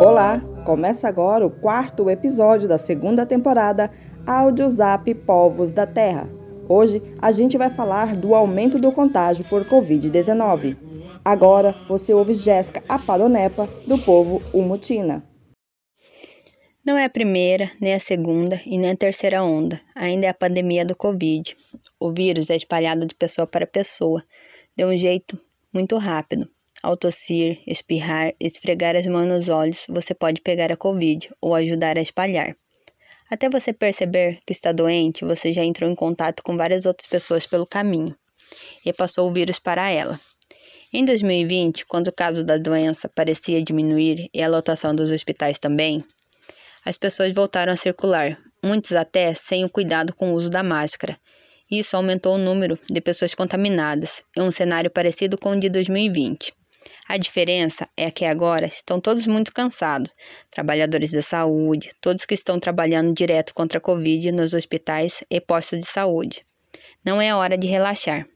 Olá, começa agora o quarto episódio da segunda temporada Áudio Zap Povos da Terra. Hoje a gente vai falar do aumento do contágio por Covid-19. Agora você ouve Jéssica Apadonepa, do povo Umutina. Não é a primeira, nem a segunda e nem a terceira onda. Ainda é a pandemia do Covid. O vírus é espalhado de pessoa para pessoa, de um jeito muito rápido. Ao tossir, espirrar, esfregar as mãos nos olhos, você pode pegar a Covid ou ajudar a espalhar. Até você perceber que está doente, você já entrou em contato com várias outras pessoas pelo caminho e passou o vírus para ela. Em 2020, quando o caso da doença parecia diminuir e a lotação dos hospitais também, as pessoas voltaram a circular, muitos até sem o cuidado com o uso da máscara. Isso aumentou o número de pessoas contaminadas, em um cenário parecido com o de 2020. A diferença é que agora estão todos muito cansados, trabalhadores da saúde, todos que estão trabalhando direto contra a Covid nos hospitais e postos de saúde. Não é hora de relaxar.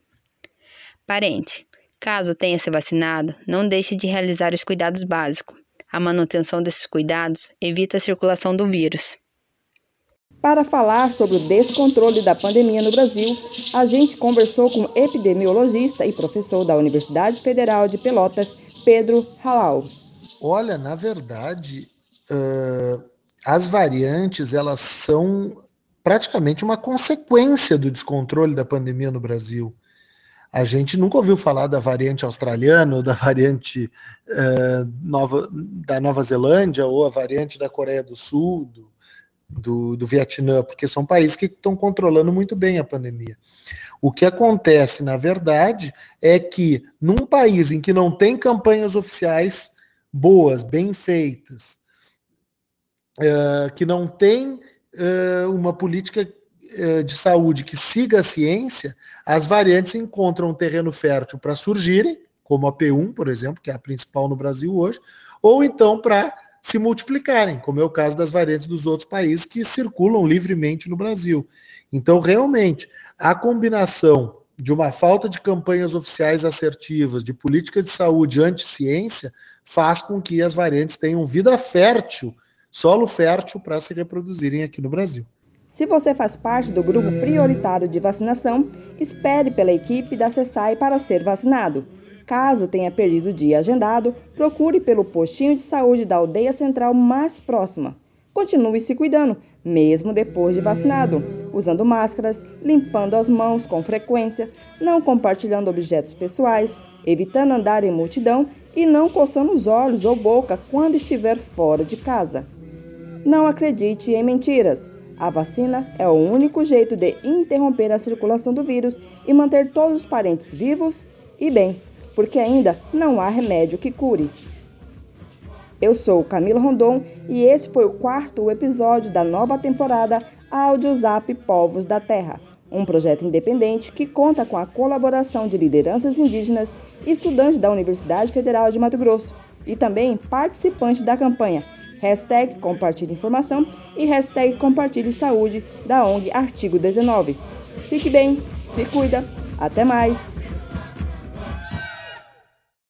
Parente, caso tenha se vacinado, não deixe de realizar os cuidados básicos. A manutenção desses cuidados evita a circulação do vírus. Para falar sobre o descontrole da pandemia no Brasil, a gente conversou com epidemiologista e professor da Universidade Federal de Pelotas, Pedro Halal. Olha, na verdade, uh, as variantes elas são praticamente uma consequência do descontrole da pandemia no Brasil. A gente nunca ouviu falar da variante australiana ou da variante uh, nova, da Nova Zelândia ou a variante da Coreia do Sul, do, do, do Vietnã, porque são países que estão controlando muito bem a pandemia. O que acontece, na verdade, é que num país em que não tem campanhas oficiais boas, bem feitas, uh, que não tem uh, uma política eh, de saúde que siga a ciência, as variantes encontram um terreno fértil para surgirem, como a P1, por exemplo, que é a principal no Brasil hoje, ou então para se multiplicarem, como é o caso das variantes dos outros países que circulam livremente no Brasil. Então, realmente, a combinação de uma falta de campanhas oficiais assertivas, de política de saúde anti-ciência, faz com que as variantes tenham vida fértil, solo fértil para se reproduzirem aqui no Brasil. Se você faz parte do grupo prioritário de vacinação, espere pela equipe da CESAI para ser vacinado. Caso tenha perdido o dia agendado, procure pelo postinho de saúde da aldeia central mais próxima. Continue se cuidando, mesmo depois de vacinado, usando máscaras, limpando as mãos com frequência, não compartilhando objetos pessoais, evitando andar em multidão e não coçando os olhos ou boca quando estiver fora de casa. Não acredite em mentiras. A vacina é o único jeito de interromper a circulação do vírus e manter todos os parentes vivos e bem, porque ainda não há remédio que cure. Eu sou Camila Rondon e esse foi o quarto episódio da nova temporada Audiozap Povos da Terra, um projeto independente que conta com a colaboração de lideranças indígenas, estudantes da Universidade Federal de Mato Grosso e também participantes da campanha hashtag compartilhe informação e hashtag compartilhe saúde da ONG Artigo 19. Fique bem, se cuida, até mais!